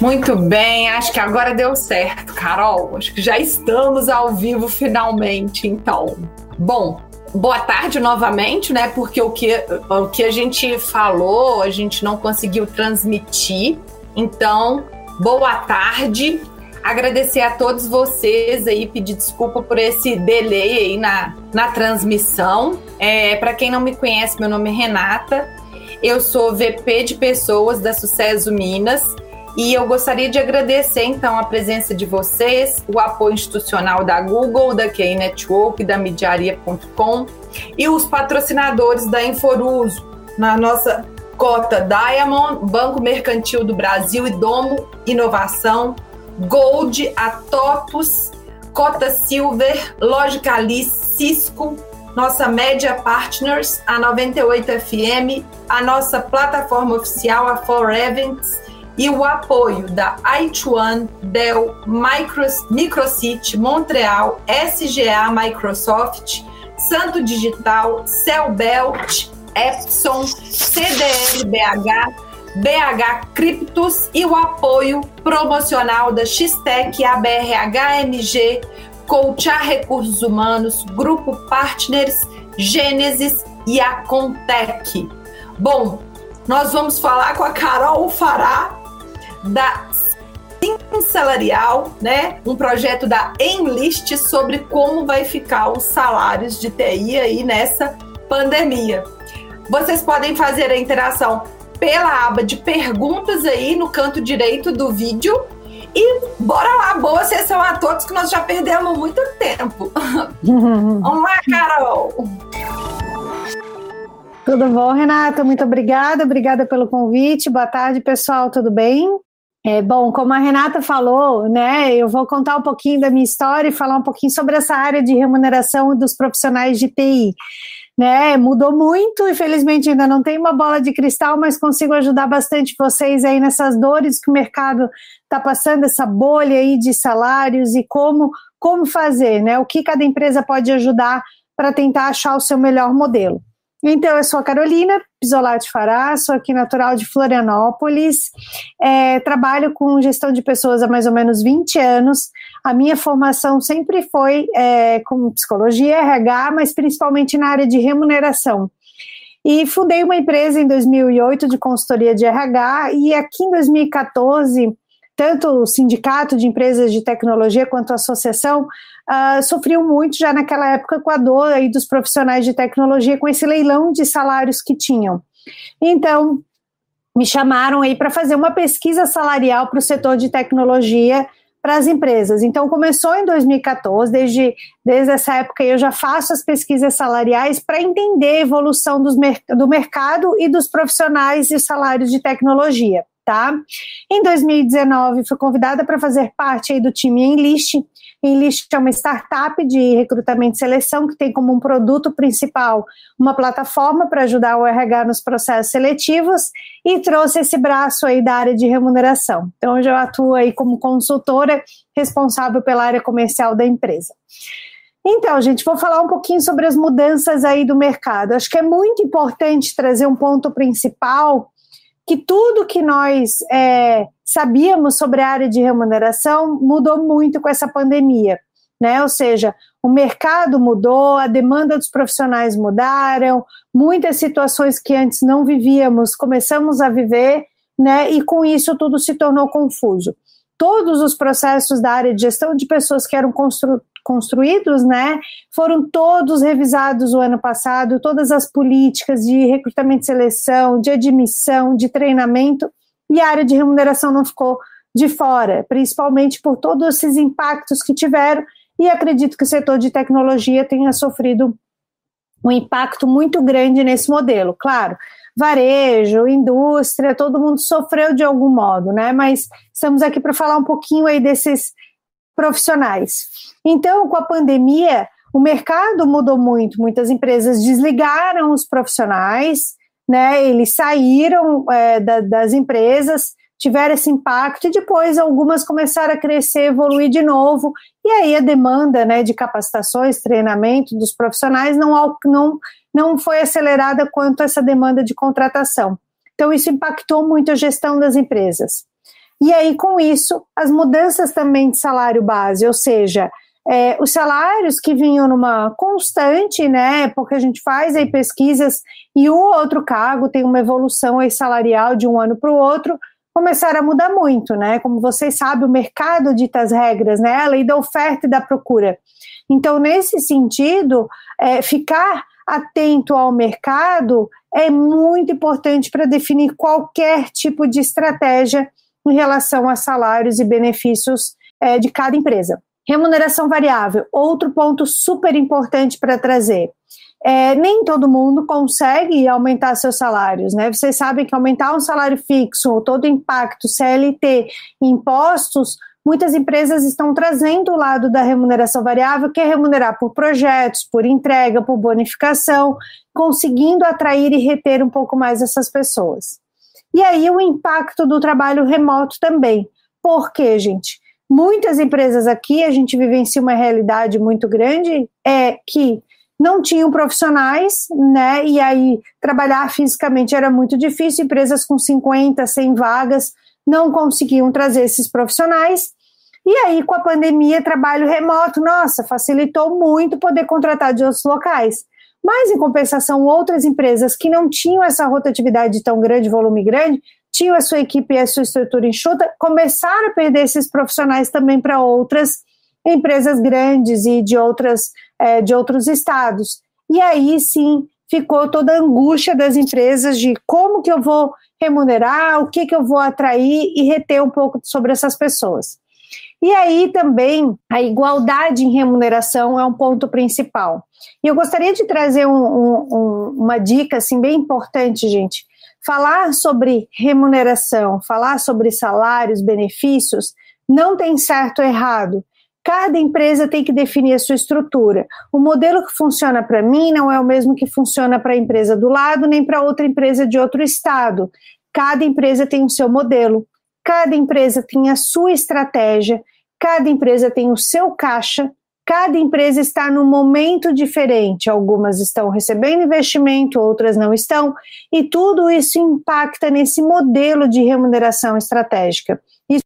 Muito bem, acho que agora deu certo, Carol. Acho que já estamos ao vivo finalmente, então. Bom, boa tarde novamente, né? Porque o que, o que a gente falou, a gente não conseguiu transmitir. Então, boa tarde. Agradecer a todos vocês aí, pedir desculpa por esse delay aí na, na transmissão. É, Para quem não me conhece, meu nome é Renata. Eu sou VP de Pessoas da Sucesso Minas e eu gostaria de agradecer, então, a presença de vocês, o apoio institucional da Google, da QI Network, da Mediaria.com e os patrocinadores da Inforuso, na nossa cota Diamond, Banco Mercantil do Brasil e Domo Inovação, Gold, a Topos, Cota Silver, Logicali, Cisco, nossa Media Partners, a 98 FM, a nossa plataforma oficial, a For Events, e o apoio da i Dell, Micros, Microcity, Montreal, SGA Microsoft, Santo Digital, Cellbelt, Epson, CDL BH, BH Criptos e o apoio promocional da Xtec, ABRHMG, Coachar Recursos Humanos, Grupo Partners, Gênesis e a Contec. Bom, nós vamos falar com a Carol Fará, da Sim Salarial, né? Um projeto da Enlist sobre como vai ficar os salários de TI aí nessa pandemia. Vocês podem fazer a interação pela aba de perguntas aí no canto direito do vídeo. E bora lá, boa sessão a todos, que nós já perdemos muito tempo. Vamos lá, Carol! Tudo bom, Renata? Muito obrigada, obrigada pelo convite. Boa tarde, pessoal, tudo bem? É, bom, como a Renata falou, né, eu vou contar um pouquinho da minha história e falar um pouquinho sobre essa área de remuneração dos profissionais de TI. Né, mudou muito, infelizmente ainda não tenho uma bola de cristal, mas consigo ajudar bastante vocês aí nessas dores que o mercado está passando, essa bolha aí de salários e como, como fazer, né, o que cada empresa pode ajudar para tentar achar o seu melhor modelo. Então, eu sou a Carolina Pisolati Fará, sou aqui natural de Florianópolis, é, trabalho com gestão de pessoas há mais ou menos 20 anos. A minha formação sempre foi é, com psicologia, RH, mas principalmente na área de remuneração. E fundei uma empresa em 2008 de consultoria de RH, e aqui em 2014 tanto o sindicato de empresas de tecnologia quanto a associação uh, sofriam muito já naquela época com a dor aí dos profissionais de tecnologia, com esse leilão de salários que tinham. Então, me chamaram aí para fazer uma pesquisa salarial para o setor de tecnologia para as empresas. Então, começou em 2014, desde, desde essa época eu já faço as pesquisas salariais para entender a evolução dos, do mercado e dos profissionais e os salários de tecnologia tá? Em 2019, fui convidada para fazer parte aí do time Enlist. Enlist é uma startup de recrutamento e seleção que tem como um produto principal uma plataforma para ajudar o RH nos processos seletivos e trouxe esse braço aí da área de remuneração. Então, hoje eu atuo aí como consultora responsável pela área comercial da empresa. Então, gente, vou falar um pouquinho sobre as mudanças aí do mercado. Acho que é muito importante trazer um ponto principal que tudo que nós é, sabíamos sobre a área de remuneração mudou muito com essa pandemia. Né? Ou seja, o mercado mudou, a demanda dos profissionais mudaram, muitas situações que antes não vivíamos começamos a viver, né? E com isso tudo se tornou confuso. Todos os processos da área de gestão de pessoas que eram constru construídos, né, foram todos revisados o ano passado, todas as políticas de recrutamento e seleção, de admissão, de treinamento, e a área de remuneração não ficou de fora, principalmente por todos esses impactos que tiveram, e acredito que o setor de tecnologia tenha sofrido um impacto muito grande nesse modelo. Claro, varejo, indústria, todo mundo sofreu de algum modo, né? Mas estamos aqui para falar um pouquinho aí desses profissionais. Então, com a pandemia, o mercado mudou muito, muitas empresas desligaram os profissionais, né? Eles saíram é, da, das empresas, tiveram esse impacto e depois algumas começaram a crescer, evoluir de novo, e aí a demanda né, de capacitações, treinamento dos profissionais não, não não foi acelerada quanto essa demanda de contratação. Então, isso impactou muito a gestão das empresas. E aí, com isso, as mudanças também de salário base, ou seja, é, os salários que vinham numa constante, né? Porque a gente faz aí pesquisas e ou outro cargo tem uma evolução aí salarial de um ano para o outro, começaram a mudar muito, né? Como vocês sabem, o mercado dita as regras, né? A lei da oferta e da procura. Então, nesse sentido, é, ficar atento ao mercado é muito importante para definir qualquer tipo de estratégia em relação a salários e benefícios é, de cada empresa. Remuneração variável, outro ponto super importante para trazer. É, nem todo mundo consegue aumentar seus salários, né? Vocês sabem que aumentar um salário fixo, todo impacto, CLT, impostos, muitas empresas estão trazendo o lado da remuneração variável, que é remunerar por projetos, por entrega, por bonificação, conseguindo atrair e reter um pouco mais essas pessoas. E aí o impacto do trabalho remoto também. Por quê, gente? Muitas empresas aqui, a gente vivencia uma realidade muito grande, é que não tinham profissionais, né? E aí trabalhar fisicamente era muito difícil, empresas com 50, 100 vagas não conseguiam trazer esses profissionais. E aí, com a pandemia, trabalho remoto, nossa, facilitou muito poder contratar de outros locais. Mas, em compensação, outras empresas que não tinham essa rotatividade tão grande, volume grande, tinham a sua equipe e a sua estrutura enxuta, começaram a perder esses profissionais também para outras empresas grandes e de, outras, é, de outros estados. E aí sim ficou toda a angústia das empresas de como que eu vou remunerar, o que, que eu vou atrair e reter um pouco sobre essas pessoas. E aí também a igualdade em remuneração é um ponto principal. E eu gostaria de trazer um, um, uma dica assim bem importante, gente falar sobre remuneração, falar sobre salários, benefícios, não tem certo ou errado. Cada empresa tem que definir a sua estrutura. O modelo que funciona para mim não é o mesmo que funciona para a empresa do lado, nem para outra empresa de outro estado. Cada empresa tem o seu modelo, cada empresa tem a sua estratégia, cada empresa tem o seu caixa, Cada empresa está num momento diferente, algumas estão recebendo investimento, outras não estão, e tudo isso impacta nesse modelo de remuneração estratégica. Isso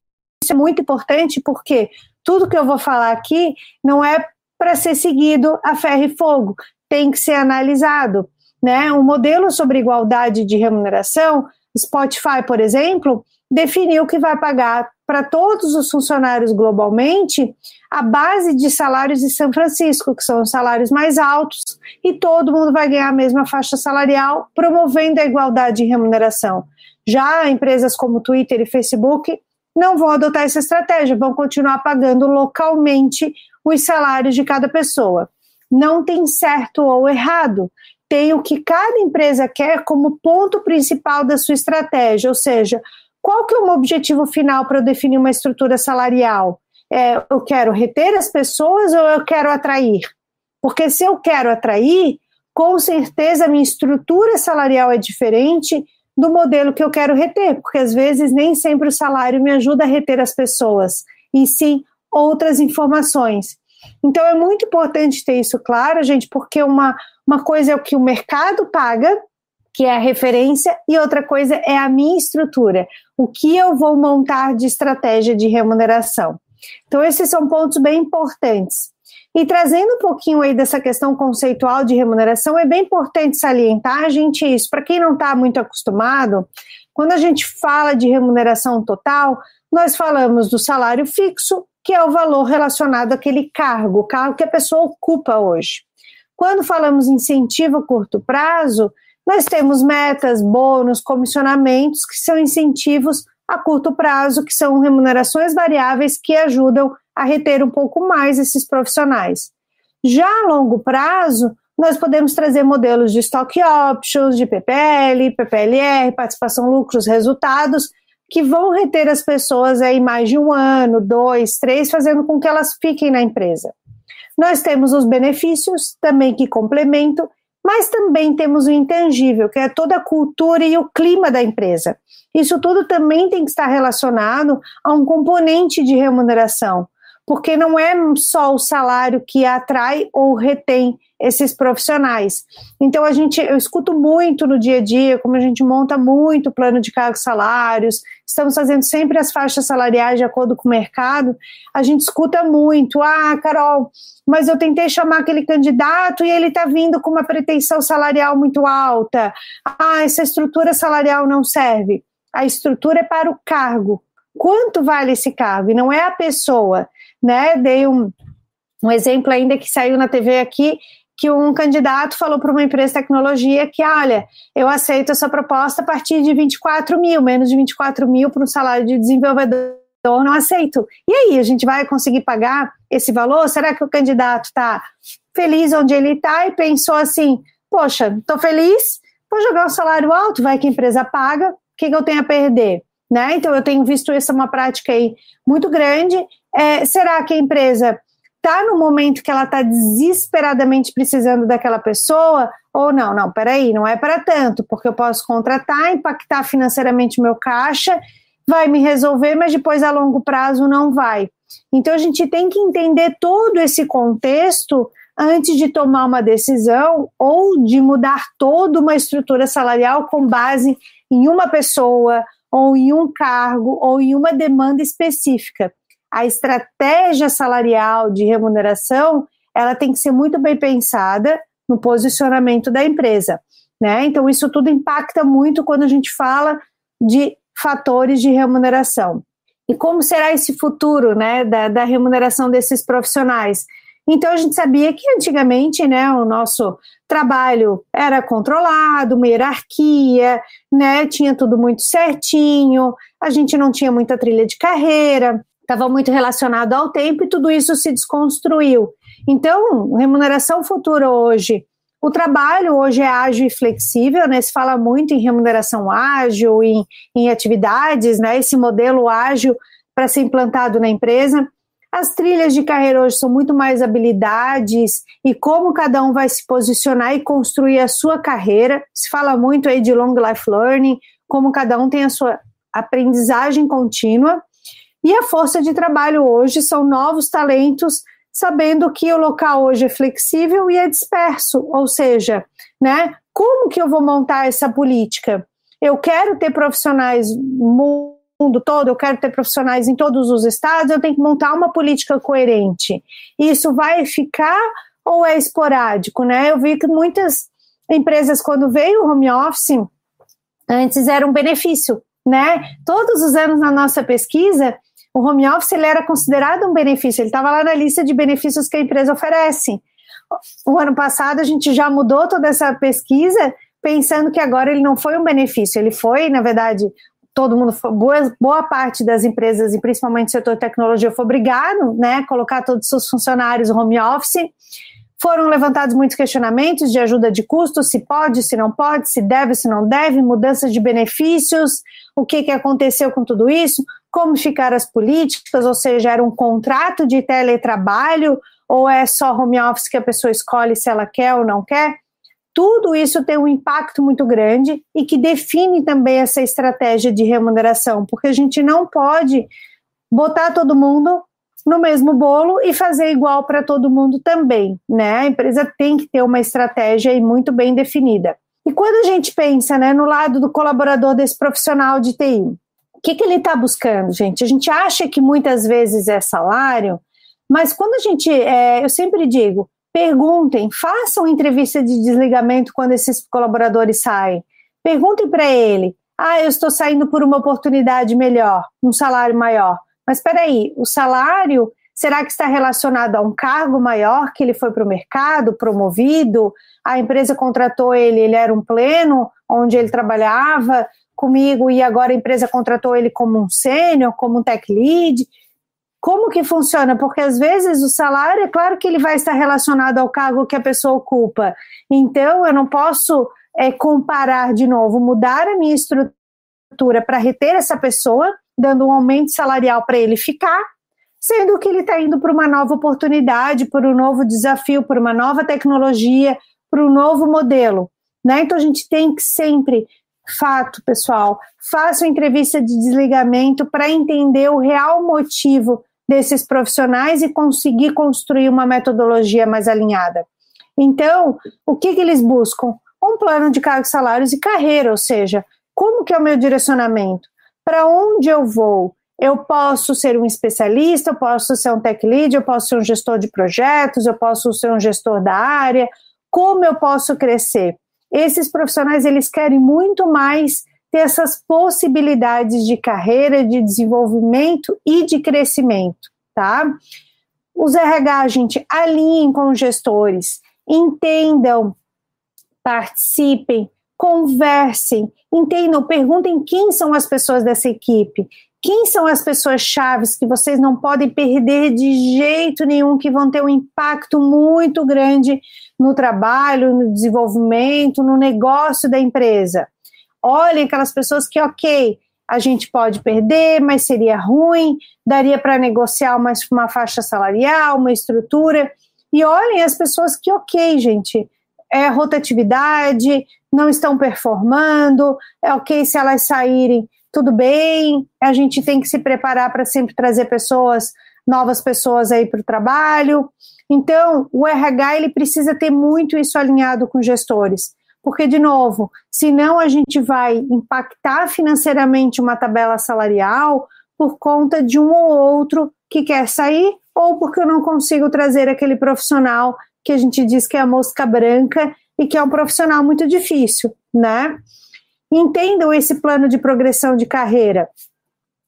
é muito importante porque tudo que eu vou falar aqui não é para ser seguido a ferro e fogo, tem que ser analisado. Né? Um modelo sobre igualdade de remuneração, Spotify, por exemplo, definiu que vai pagar para todos os funcionários globalmente a base de salários de São Francisco, que são os salários mais altos, e todo mundo vai ganhar a mesma faixa salarial, promovendo a igualdade em remuneração. Já empresas como Twitter e Facebook não vão adotar essa estratégia, vão continuar pagando localmente os salários de cada pessoa. Não tem certo ou errado, tem o que cada empresa quer como ponto principal da sua estratégia, ou seja, qual que é o objetivo final para eu definir uma estrutura salarial? É, eu quero reter as pessoas ou eu quero atrair? Porque se eu quero atrair, com certeza a minha estrutura salarial é diferente do modelo que eu quero reter, porque às vezes nem sempre o salário me ajuda a reter as pessoas, e sim outras informações. Então é muito importante ter isso claro, gente, porque uma, uma coisa é o que o mercado paga que é a referência, e outra coisa é a minha estrutura, o que eu vou montar de estratégia de remuneração. Então, esses são pontos bem importantes. E trazendo um pouquinho aí dessa questão conceitual de remuneração, é bem importante salientar, gente, isso. Para quem não está muito acostumado, quando a gente fala de remuneração total, nós falamos do salário fixo, que é o valor relacionado àquele cargo, o cargo que a pessoa ocupa hoje. Quando falamos incentivo a curto prazo, nós temos metas, bônus, comissionamentos, que são incentivos a curto prazo, que são remunerações variáveis que ajudam a reter um pouco mais esses profissionais. Já a longo prazo, nós podemos trazer modelos de stock options, de PPL, PPLR, participação lucros, resultados, que vão reter as pessoas aí mais de um ano, dois, três, fazendo com que elas fiquem na empresa. Nós temos os benefícios também que complementam mas também temos o intangível, que é toda a cultura e o clima da empresa. Isso tudo também tem que estar relacionado a um componente de remuneração, porque não é só o salário que atrai ou retém esses profissionais. Então a gente, eu escuto muito no dia a dia, como a gente monta muito plano de cargos salários, estamos fazendo sempre as faixas salariais de acordo com o mercado, a gente escuta muito, ah, Carol, mas eu tentei chamar aquele candidato e ele está vindo com uma pretensão salarial muito alta. Ah, essa estrutura salarial não serve. A estrutura é para o cargo. Quanto vale esse cargo? E não é a pessoa, né? Dei um, um exemplo ainda que saiu na TV aqui, que um candidato falou para uma empresa de tecnologia que, olha, eu aceito essa proposta a partir de 24 mil, menos de 24 mil para um salário de desenvolvedor, não aceito. E aí, a gente vai conseguir pagar esse valor? Será que o candidato está feliz onde ele está e pensou assim, poxa, estou feliz, vou jogar um salário alto, vai que a empresa paga, o que, que eu tenho a perder? Né? Então, eu tenho visto isso uma prática aí muito grande. É, será que a empresa está no momento que ela está desesperadamente precisando daquela pessoa, ou não, não, peraí, não é para tanto, porque eu posso contratar, impactar financeiramente o meu caixa, vai me resolver, mas depois a longo prazo não vai. Então a gente tem que entender todo esse contexto antes de tomar uma decisão ou de mudar toda uma estrutura salarial com base em uma pessoa, ou em um cargo, ou em uma demanda específica a estratégia salarial de remuneração ela tem que ser muito bem pensada no posicionamento da empresa. Né? Então, isso tudo impacta muito quando a gente fala de fatores de remuneração. E como será esse futuro né, da, da remuneração desses profissionais? Então, a gente sabia que antigamente né, o nosso trabalho era controlado, uma hierarquia, né, tinha tudo muito certinho, a gente não tinha muita trilha de carreira, estava muito relacionado ao tempo e tudo isso se desconstruiu. Então, remuneração futura hoje, o trabalho hoje é ágil e flexível, né? Se fala muito em remuneração ágil, em, em atividades, né? Esse modelo ágil para ser implantado na empresa. As trilhas de carreira hoje são muito mais habilidades e como cada um vai se posicionar e construir a sua carreira. Se fala muito aí de long life learning, como cada um tem a sua aprendizagem contínua. E a força de trabalho hoje são novos talentos, sabendo que o local hoje é flexível e é disperso, ou seja, né, como que eu vou montar essa política? Eu quero ter profissionais no mundo todo, eu quero ter profissionais em todos os estados, eu tenho que montar uma política coerente. Isso vai ficar ou é esporádico, né? Eu vi que muitas empresas, quando veio o home office, antes era um benefício, né? Todos os anos na nossa pesquisa, o home office ele era considerado um benefício, ele estava lá na lista de benefícios que a empresa oferece. O ano passado a gente já mudou toda essa pesquisa, pensando que agora ele não foi um benefício, ele foi, na verdade, todo mundo, boa, boa parte das empresas, e principalmente o setor de tecnologia, foi obrigado né, a colocar todos os seus funcionários home office. Foram levantados muitos questionamentos de ajuda de custo, se pode, se não pode, se deve, se não deve, mudanças de benefícios, o que, que aconteceu com tudo isso como ficar as políticas, ou seja, era um contrato de teletrabalho ou é só home office que a pessoa escolhe se ela quer ou não quer. Tudo isso tem um impacto muito grande e que define também essa estratégia de remuneração, porque a gente não pode botar todo mundo no mesmo bolo e fazer igual para todo mundo também, né? A empresa tem que ter uma estratégia muito bem definida. E quando a gente pensa, né, no lado do colaborador desse profissional de TI, que, que ele está buscando, gente? A gente acha que muitas vezes é salário, mas quando a gente, é, eu sempre digo, perguntem, façam entrevista de desligamento quando esses colaboradores saem. Perguntem para ele: ah, eu estou saindo por uma oportunidade melhor, um salário maior. Mas espera aí, o salário será que está relacionado a um cargo maior que ele foi para o mercado, promovido? A empresa contratou ele, ele era um pleno onde ele trabalhava, comigo e agora a empresa contratou ele como um sênior, como um tech lead. Como que funciona? Porque às vezes o salário, é claro que ele vai estar relacionado ao cargo que a pessoa ocupa. Então, eu não posso é, comparar de novo, mudar a minha estrutura para reter essa pessoa, dando um aumento salarial para ele ficar, sendo que ele está indo para uma nova oportunidade, para um novo desafio, para uma nova tecnologia, para um novo modelo. Né? Então, a gente tem que sempre Fato, pessoal. Faça uma entrevista de desligamento para entender o real motivo desses profissionais e conseguir construir uma metodologia mais alinhada. Então, o que, que eles buscam? Um plano de cargos, salários e carreira, ou seja, como que é o meu direcionamento? Para onde eu vou? Eu posso ser um especialista, eu posso ser um tech lead, eu posso ser um gestor de projetos, eu posso ser um gestor da área. Como eu posso crescer? Esses profissionais eles querem muito mais ter essas possibilidades de carreira, de desenvolvimento e de crescimento, tá? Os RH, gente, alinhem com os gestores, entendam, participem, conversem, entendam, perguntem quem são as pessoas dessa equipe, quem são as pessoas chaves que vocês não podem perder de jeito nenhum, que vão ter um impacto muito grande no trabalho, no desenvolvimento, no negócio da empresa. Olhem aquelas pessoas que, ok, a gente pode perder, mas seria ruim, daria para negociar uma, uma faixa salarial, uma estrutura. E olhem as pessoas que, ok, gente, é rotatividade, não estão performando, é ok se elas saírem tudo bem, a gente tem que se preparar para sempre trazer pessoas, novas pessoas aí para o trabalho. Então, o RH ele precisa ter muito isso alinhado com gestores, porque de novo, senão a gente vai impactar financeiramente uma tabela salarial por conta de um ou outro que quer sair ou porque eu não consigo trazer aquele profissional que a gente diz que é a mosca branca e que é um profissional muito difícil, né? Entendam esse plano de progressão de carreira.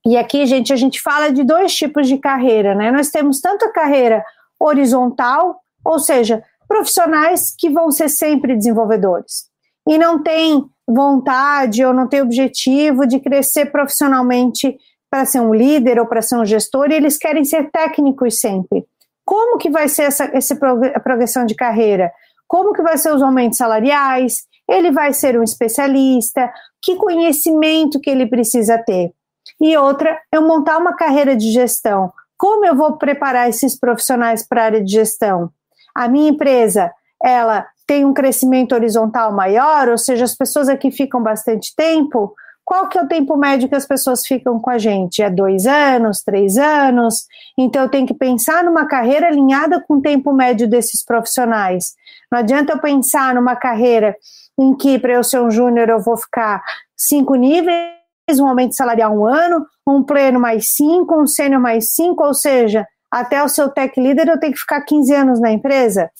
E aqui, gente, a gente fala de dois tipos de carreira, né? Nós temos tanto a carreira horizontal, ou seja, profissionais que vão ser sempre desenvolvedores e não têm vontade ou não têm objetivo de crescer profissionalmente para ser um líder ou para ser um gestor, e eles querem ser técnicos sempre. Como que vai ser essa, essa progressão de carreira? Como que vai ser os aumentos salariais? Ele vai ser um especialista, que conhecimento que ele precisa ter. E outra, eu montar uma carreira de gestão. Como eu vou preparar esses profissionais para a área de gestão? A minha empresa, ela tem um crescimento horizontal maior, ou seja, as pessoas aqui ficam bastante tempo. Qual que é o tempo médio que as pessoas ficam com a gente? É dois anos, três anos? Então eu tenho que pensar numa carreira alinhada com o tempo médio desses profissionais. Não adianta eu pensar numa carreira em que para eu ser um júnior eu vou ficar cinco níveis, um aumento salarial um ano, um pleno mais cinco, um sênior mais cinco, ou seja, até o seu tech leader eu tenho que ficar 15 anos na empresa?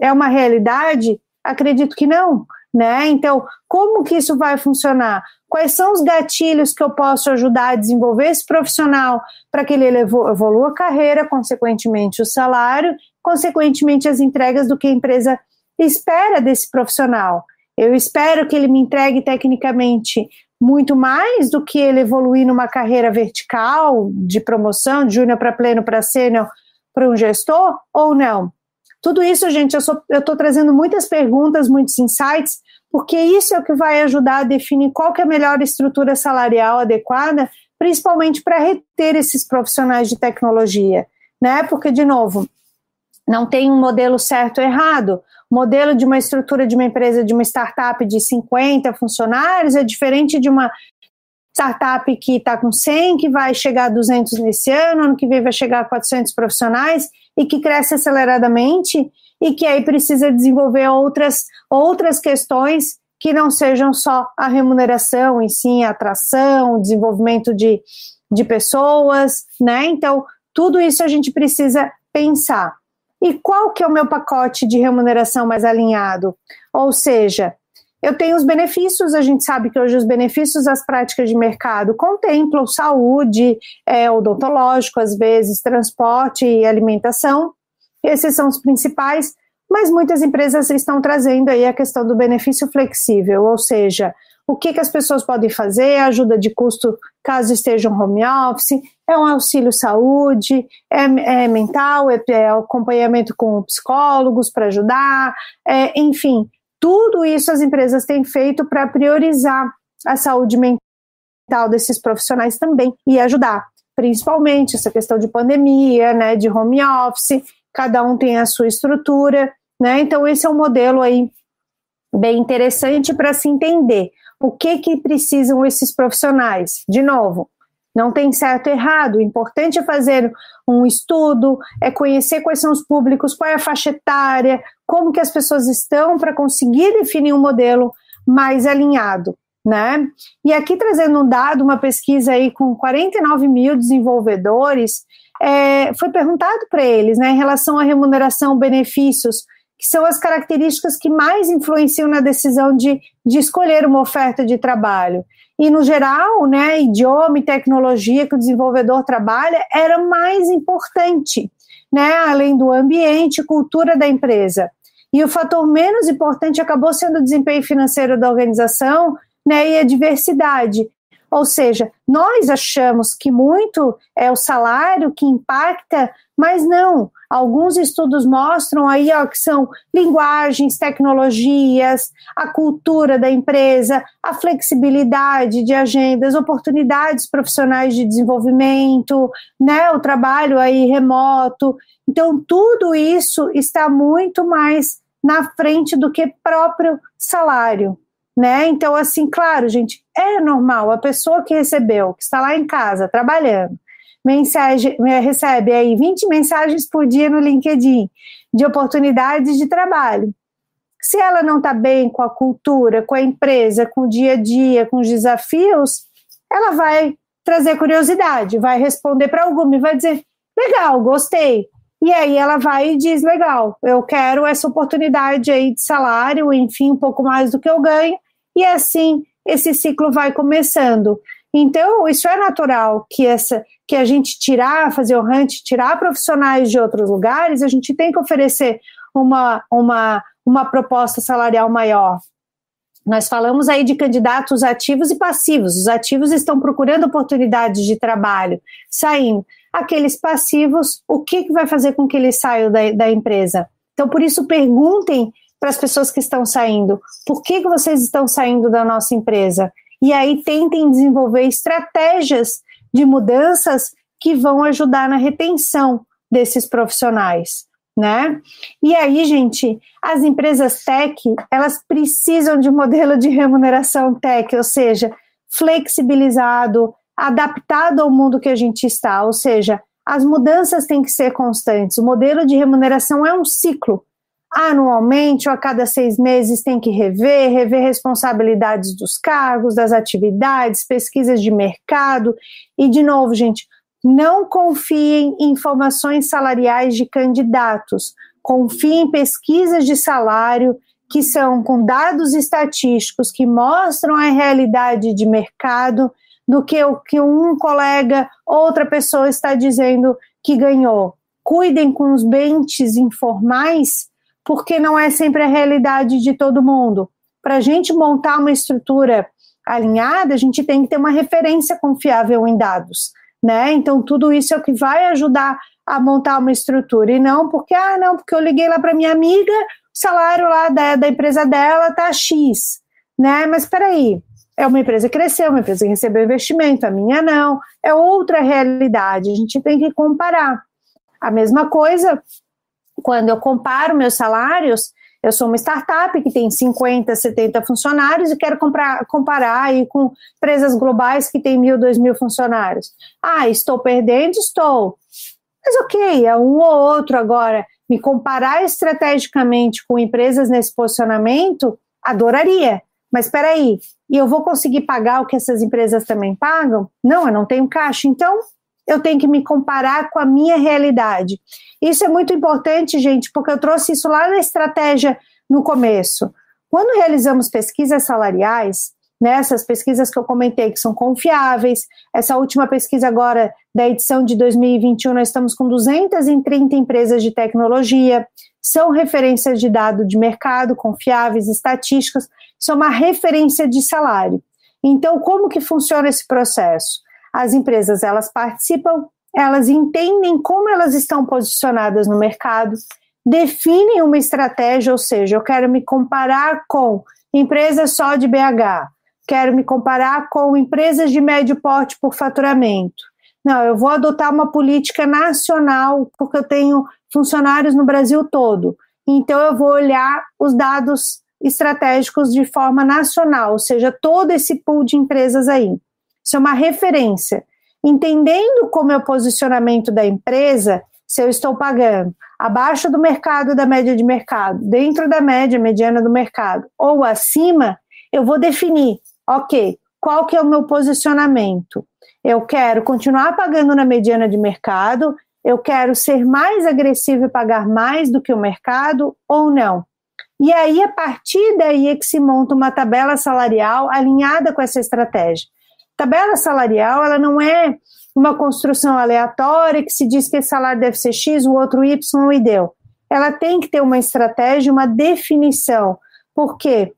É uma realidade? Acredito que não, né? Então, como que isso vai funcionar? Quais são os gatilhos que eu posso ajudar a desenvolver esse profissional para que ele evolua a carreira, consequentemente o salário, consequentemente as entregas do que a empresa espera desse profissional? Eu espero que ele me entregue tecnicamente muito mais do que ele evoluir numa carreira vertical de promoção, de júnior para pleno para sênior para um gestor ou não. Tudo isso, gente, eu estou trazendo muitas perguntas, muitos insights, porque isso é o que vai ajudar a definir qual que é a melhor estrutura salarial adequada, principalmente para reter esses profissionais de tecnologia, né? Porque, de novo, não tem um modelo certo ou errado modelo de uma estrutura de uma empresa, de uma startup de 50 funcionários, é diferente de uma startup que está com 100, que vai chegar a 200 nesse ano, ano que vem vai chegar a 400 profissionais e que cresce aceleradamente e que aí precisa desenvolver outras, outras questões que não sejam só a remuneração, e sim a atração, desenvolvimento de, de pessoas, né? Então, tudo isso a gente precisa pensar. E qual que é o meu pacote de remuneração mais alinhado? Ou seja, eu tenho os benefícios, a gente sabe que hoje os benefícios das práticas de mercado contemplam saúde, é, odontológico, às vezes, transporte e alimentação. Esses são os principais, mas muitas empresas estão trazendo aí a questão do benefício flexível, ou seja, o que, que as pessoas podem fazer, ajuda de custo caso estejam home office, é um auxílio saúde, é, é mental, é, é, acompanhamento com psicólogos para ajudar, é, enfim, tudo isso as empresas têm feito para priorizar a saúde mental desses profissionais também e ajudar, principalmente essa questão de pandemia, né, de home office, cada um tem a sua estrutura, né, então esse é um modelo aí bem interessante para se entender o que que precisam esses profissionais. De novo, não tem certo e errado. O importante é fazer um estudo, é conhecer quais são os públicos, qual é a faixa etária, como que as pessoas estão para conseguir definir um modelo mais alinhado, né? E aqui trazendo um dado, uma pesquisa aí com 49 mil desenvolvedores, é, foi perguntado para eles, né, em relação à remuneração, benefícios, que são as características que mais influenciam na decisão de, de escolher uma oferta de trabalho. E, no geral, né, idioma e tecnologia que o desenvolvedor trabalha era mais importante, né, além do ambiente e cultura da empresa. E o fator menos importante acabou sendo o desempenho financeiro da organização né, e a diversidade. Ou seja, nós achamos que muito é o salário que impacta, mas não. Alguns estudos mostram aí ó, que são linguagens, tecnologias, a cultura da empresa, a flexibilidade de agendas, oportunidades profissionais de desenvolvimento, né, o trabalho aí remoto. Então, tudo isso está muito mais na frente do que próprio salário né? Então, assim, claro, gente, é normal a pessoa que recebeu, que está lá em casa trabalhando, mensagem, eh, recebe aí 20 mensagens por dia no LinkedIn de oportunidades de trabalho. Se ela não está bem com a cultura, com a empresa, com o dia a dia, com os desafios, ela vai trazer curiosidade, vai responder para alguma e vai dizer: legal, gostei. E aí ela vai e diz: legal, eu quero essa oportunidade aí de salário, enfim, um pouco mais do que eu ganho, e assim esse ciclo vai começando. Então, isso é natural que essa que a gente tirar, fazer o hunt, tirar profissionais de outros lugares, a gente tem que oferecer uma, uma, uma proposta salarial maior. Nós falamos aí de candidatos ativos e passivos. Os ativos estão procurando oportunidades de trabalho, saindo. Aqueles passivos, o que, que vai fazer com que eles saiam da, da empresa? Então, por isso, perguntem para as pessoas que estão saindo: por que, que vocês estão saindo da nossa empresa? E aí tentem desenvolver estratégias de mudanças que vão ajudar na retenção desses profissionais. Né? E aí, gente, as empresas tech, elas precisam de modelo de remuneração tech, ou seja, flexibilizado, adaptado ao mundo que a gente está, ou seja, as mudanças têm que ser constantes. O modelo de remuneração é um ciclo anualmente ou a cada seis meses tem que rever, rever responsabilidades dos cargos, das atividades, pesquisas de mercado. E, de novo, gente, não confiem em informações salariais de candidatos, confiem em pesquisas de salário que são com dados estatísticos que mostram a realidade de mercado do que o que um colega, outra pessoa está dizendo que ganhou. Cuidem com os bentes informais porque não é sempre a realidade de todo mundo. Para a gente montar uma estrutura alinhada, a gente tem que ter uma referência confiável em dados, né? Então tudo isso é o que vai ajudar a montar uma estrutura e não porque ah não porque eu liguei lá para minha amiga, o salário lá da, da empresa dela tá x, né? Mas espera aí, é uma empresa que cresceu, uma empresa que recebeu investimento, a minha não, é outra realidade. A gente tem que comparar. A mesma coisa quando eu comparo meus salários, eu sou uma startup que tem 50, 70 funcionários e quero comprar, comparar aí com empresas globais que têm mil, dois mil funcionários. Ah, estou perdendo? Estou. Mas ok, é um ou outro agora. Me comparar estrategicamente com empresas nesse posicionamento, adoraria. Mas espera aí, e eu vou conseguir pagar o que essas empresas também pagam? Não, eu não tenho caixa. Então, eu tenho que me comparar com a minha realidade. Isso é muito importante, gente, porque eu trouxe isso lá na estratégia no começo. Quando realizamos pesquisas salariais, nessas né, pesquisas que eu comentei que são confiáveis, essa última pesquisa agora da edição de 2021, nós estamos com 230 empresas de tecnologia, são referências de dado de mercado, confiáveis, estatísticas, são uma referência de salário. Então, como que funciona esse processo? As empresas elas participam, elas entendem como elas estão posicionadas no mercado, definem uma estratégia, ou seja, eu quero me comparar com empresas só de BH, quero me comparar com empresas de médio porte por faturamento. Não, eu vou adotar uma política nacional, porque eu tenho funcionários no Brasil todo. Então, eu vou olhar os dados estratégicos de forma nacional, ou seja, todo esse pool de empresas aí. Isso é uma referência. Entendendo como é o posicionamento da empresa, se eu estou pagando abaixo do mercado, da média de mercado, dentro da média, mediana do mercado, ou acima, eu vou definir, ok, qual que é o meu posicionamento? Eu quero continuar pagando na mediana de mercado, eu quero ser mais agressivo e pagar mais do que o mercado ou não? E aí, a partir daí é que se monta uma tabela salarial alinhada com essa estratégia. Tabela salarial, ela não é uma construção aleatória que se diz que esse salário deve ser X, o outro Y e deu. Ela tem que ter uma estratégia, uma definição. Por quê?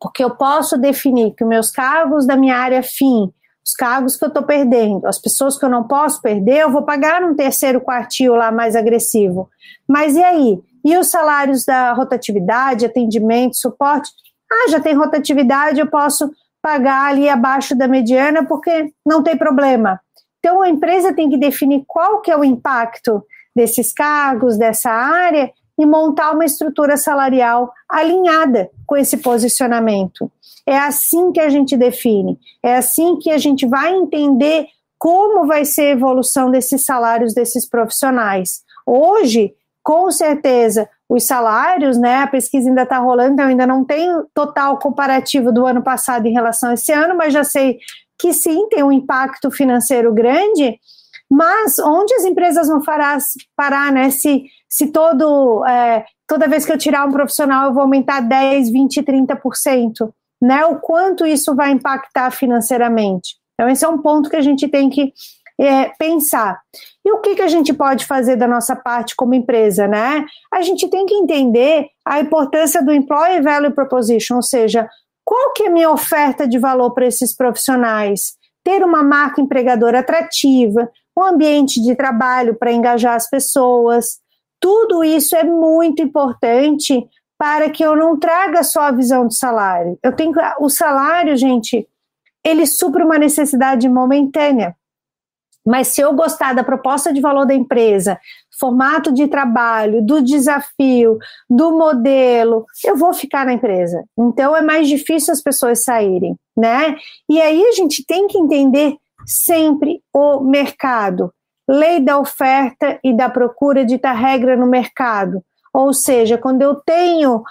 Porque eu posso definir que meus cargos da minha área fim, os cargos que eu estou perdendo, as pessoas que eu não posso perder, eu vou pagar um terceiro quartil lá mais agressivo. Mas e aí? E os salários da rotatividade, atendimento, suporte? Ah, já tem rotatividade, eu posso pagar ali abaixo da mediana porque não tem problema. Então a empresa tem que definir qual que é o impacto desses cargos, dessa área e montar uma estrutura salarial alinhada com esse posicionamento. É assim que a gente define, é assim que a gente vai entender como vai ser a evolução desses salários desses profissionais. Hoje, com certeza, os salários, né? A pesquisa ainda está rolando, então ainda não tenho total comparativo do ano passado em relação a esse ano, mas já sei que sim, tem um impacto financeiro grande, mas onde as empresas vão parar, parar né? Se, se todo, é, toda vez que eu tirar um profissional eu vou aumentar 10, 20, 30%, né? O quanto isso vai impactar financeiramente. Então, esse é um ponto que a gente tem que é, pensar. E o que, que a gente pode fazer da nossa parte como empresa, né? A gente tem que entender a importância do Employee Value Proposition, ou seja, qual que é a minha oferta de valor para esses profissionais? Ter uma marca empregadora atrativa, um ambiente de trabalho para engajar as pessoas. Tudo isso é muito importante para que eu não traga só a visão de salário. Eu tenho o salário, gente, ele supra uma necessidade momentânea. Mas se eu gostar da proposta de valor da empresa, formato de trabalho, do desafio, do modelo, eu vou ficar na empresa. Então é mais difícil as pessoas saírem, né? E aí a gente tem que entender sempre o mercado. Lei da oferta e da procura dita regra no mercado. Ou seja, quando eu tenho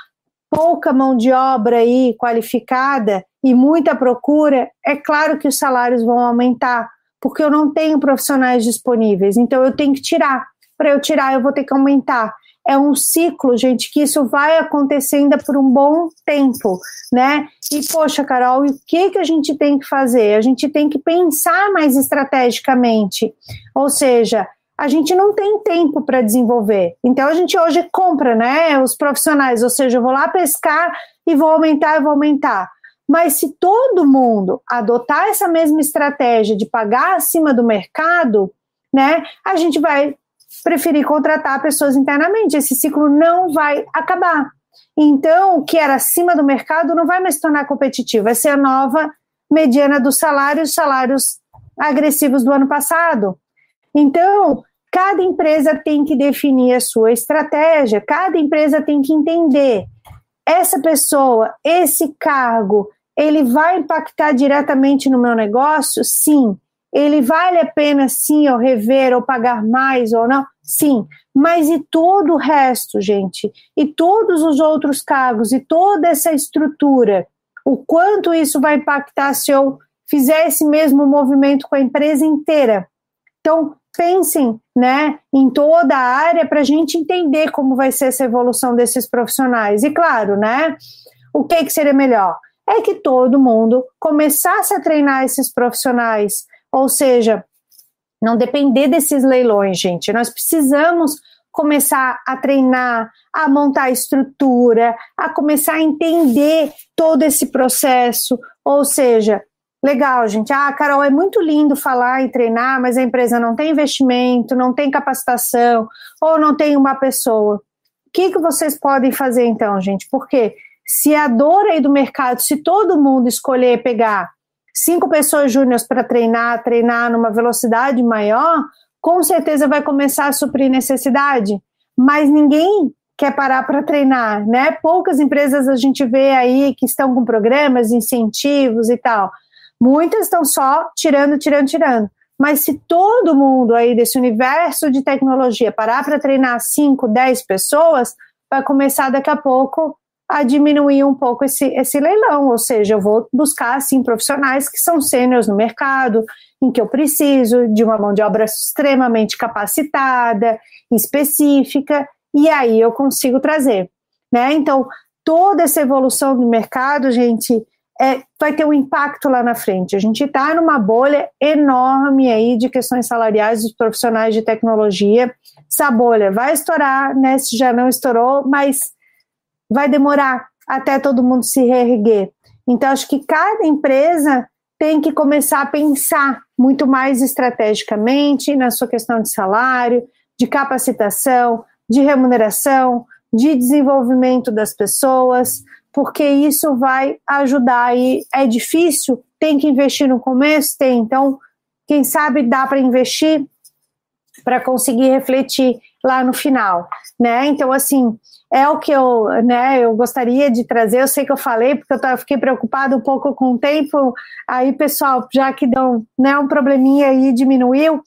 pouca mão de obra aí qualificada e muita procura, é claro que os salários vão aumentar porque eu não tenho profissionais disponíveis, então eu tenho que tirar. Para eu tirar, eu vou ter que aumentar. É um ciclo, gente, que isso vai acontecer ainda por um bom tempo, né? E, poxa, Carol, o que, que a gente tem que fazer? A gente tem que pensar mais estrategicamente. Ou seja, a gente não tem tempo para desenvolver. Então a gente hoje compra, né, os profissionais, ou seja, eu vou lá pescar e vou aumentar, e vou aumentar. Mas se todo mundo adotar essa mesma estratégia de pagar acima do mercado, né, a gente vai preferir contratar pessoas internamente. Esse ciclo não vai acabar. Então, o que era acima do mercado não vai mais se tornar competitivo, vai ser a nova mediana dos salários, salários agressivos do ano passado. Então, cada empresa tem que definir a sua estratégia, cada empresa tem que entender essa pessoa, esse cargo, ele vai impactar diretamente no meu negócio? Sim. Ele vale a pena, sim, eu rever ou pagar mais ou não? Sim. Mas e todo o resto, gente? E todos os outros cargos e toda essa estrutura? O quanto isso vai impactar se eu fizer esse mesmo movimento com a empresa inteira? Então, pensem né, em toda a área para a gente entender como vai ser essa evolução desses profissionais. E claro, né, o que, que seria melhor? é que todo mundo começasse a treinar esses profissionais, ou seja, não depender desses leilões, gente. Nós precisamos começar a treinar, a montar estrutura, a começar a entender todo esse processo, ou seja, legal, gente. Ah, Carol, é muito lindo falar e treinar, mas a empresa não tem investimento, não tem capacitação, ou não tem uma pessoa. O que, que vocês podem fazer então, gente? Porque se a dor aí do mercado, se todo mundo escolher pegar cinco pessoas júniores para treinar, treinar numa velocidade maior, com certeza vai começar a suprir necessidade, mas ninguém quer parar para treinar, né? Poucas empresas a gente vê aí que estão com programas, incentivos e tal. Muitas estão só tirando, tirando, tirando. Mas se todo mundo aí desse universo de tecnologia parar para treinar 5, 10 pessoas, vai começar daqui a pouco a diminuir um pouco esse, esse leilão, ou seja, eu vou buscar assim profissionais que são sêniores no mercado, em que eu preciso de uma mão de obra extremamente capacitada, específica, e aí eu consigo trazer, né? Então, toda essa evolução do mercado, gente, é, vai ter um impacto lá na frente. A gente está numa bolha enorme aí de questões salariais dos profissionais de tecnologia. Essa bolha vai estourar, né? Se já não estourou, mas vai demorar até todo mundo se reerguer. Então, acho que cada empresa tem que começar a pensar muito mais estrategicamente na sua questão de salário, de capacitação, de remuneração, de desenvolvimento das pessoas, porque isso vai ajudar e é difícil, tem que investir no começo, tem, então, quem sabe dá para investir para conseguir refletir lá no final, né? Então, assim, é o que eu, né, eu gostaria de trazer. Eu sei que eu falei, porque eu fiquei preocupado um pouco com o tempo. Aí, pessoal, já que deu né, um probleminha aí, diminuiu.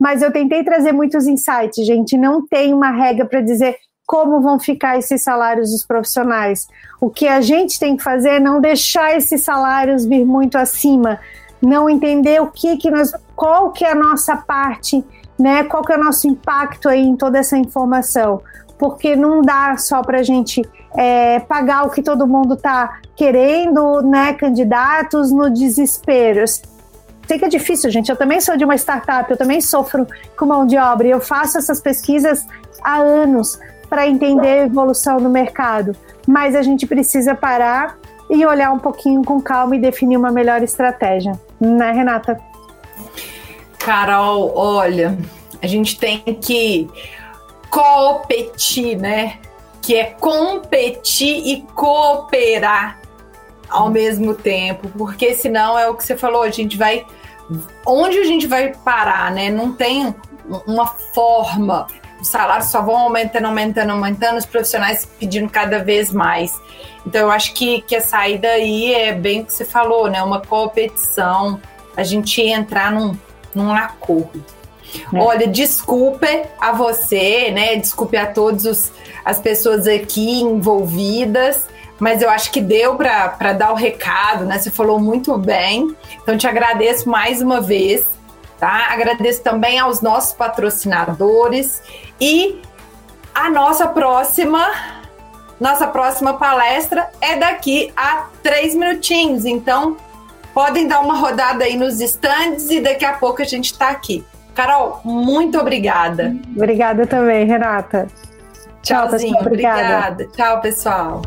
Mas eu tentei trazer muitos insights, gente. Não tem uma regra para dizer como vão ficar esses salários dos profissionais. O que a gente tem que fazer é não deixar esses salários vir muito acima, não entender o que que nós, qual que é a nossa parte, né? Qual que é o nosso impacto aí em toda essa informação? Porque não dá só para a gente é, pagar o que todo mundo está querendo, né? Candidatos no desespero. Sei que é difícil, gente. Eu também sou de uma startup, eu também sofro com mão de obra e eu faço essas pesquisas há anos para entender a evolução do mercado. Mas a gente precisa parar e olhar um pouquinho com calma e definir uma melhor estratégia. Né, Renata? Carol, olha, a gente tem que competir, né? Que é competir e cooperar ao mesmo tempo, porque senão é o que você falou, a gente vai onde a gente vai parar, né? Não tem uma forma. Os salários só vão aumentando, aumentando, aumentando, os profissionais pedindo cada vez mais. Então, eu acho que, que a saída aí é bem o que você falou, né? Uma competição, a gente entrar num, num acordo. É. Olha, desculpe a você, né? Desculpe a todas as pessoas aqui envolvidas mas eu acho que deu para dar o recado, né? Você falou muito bem. Então, te agradeço mais uma vez, tá? Agradeço também aos nossos patrocinadores e a nossa próxima. Nossa próxima palestra é daqui a três minutinhos, então podem dar uma rodada aí nos estandes e daqui a pouco a gente está aqui. Carol, muito obrigada. Obrigada também, Renata. Tchauzinho, Tchau, pessoal, obrigada. obrigada. Tchau, pessoal.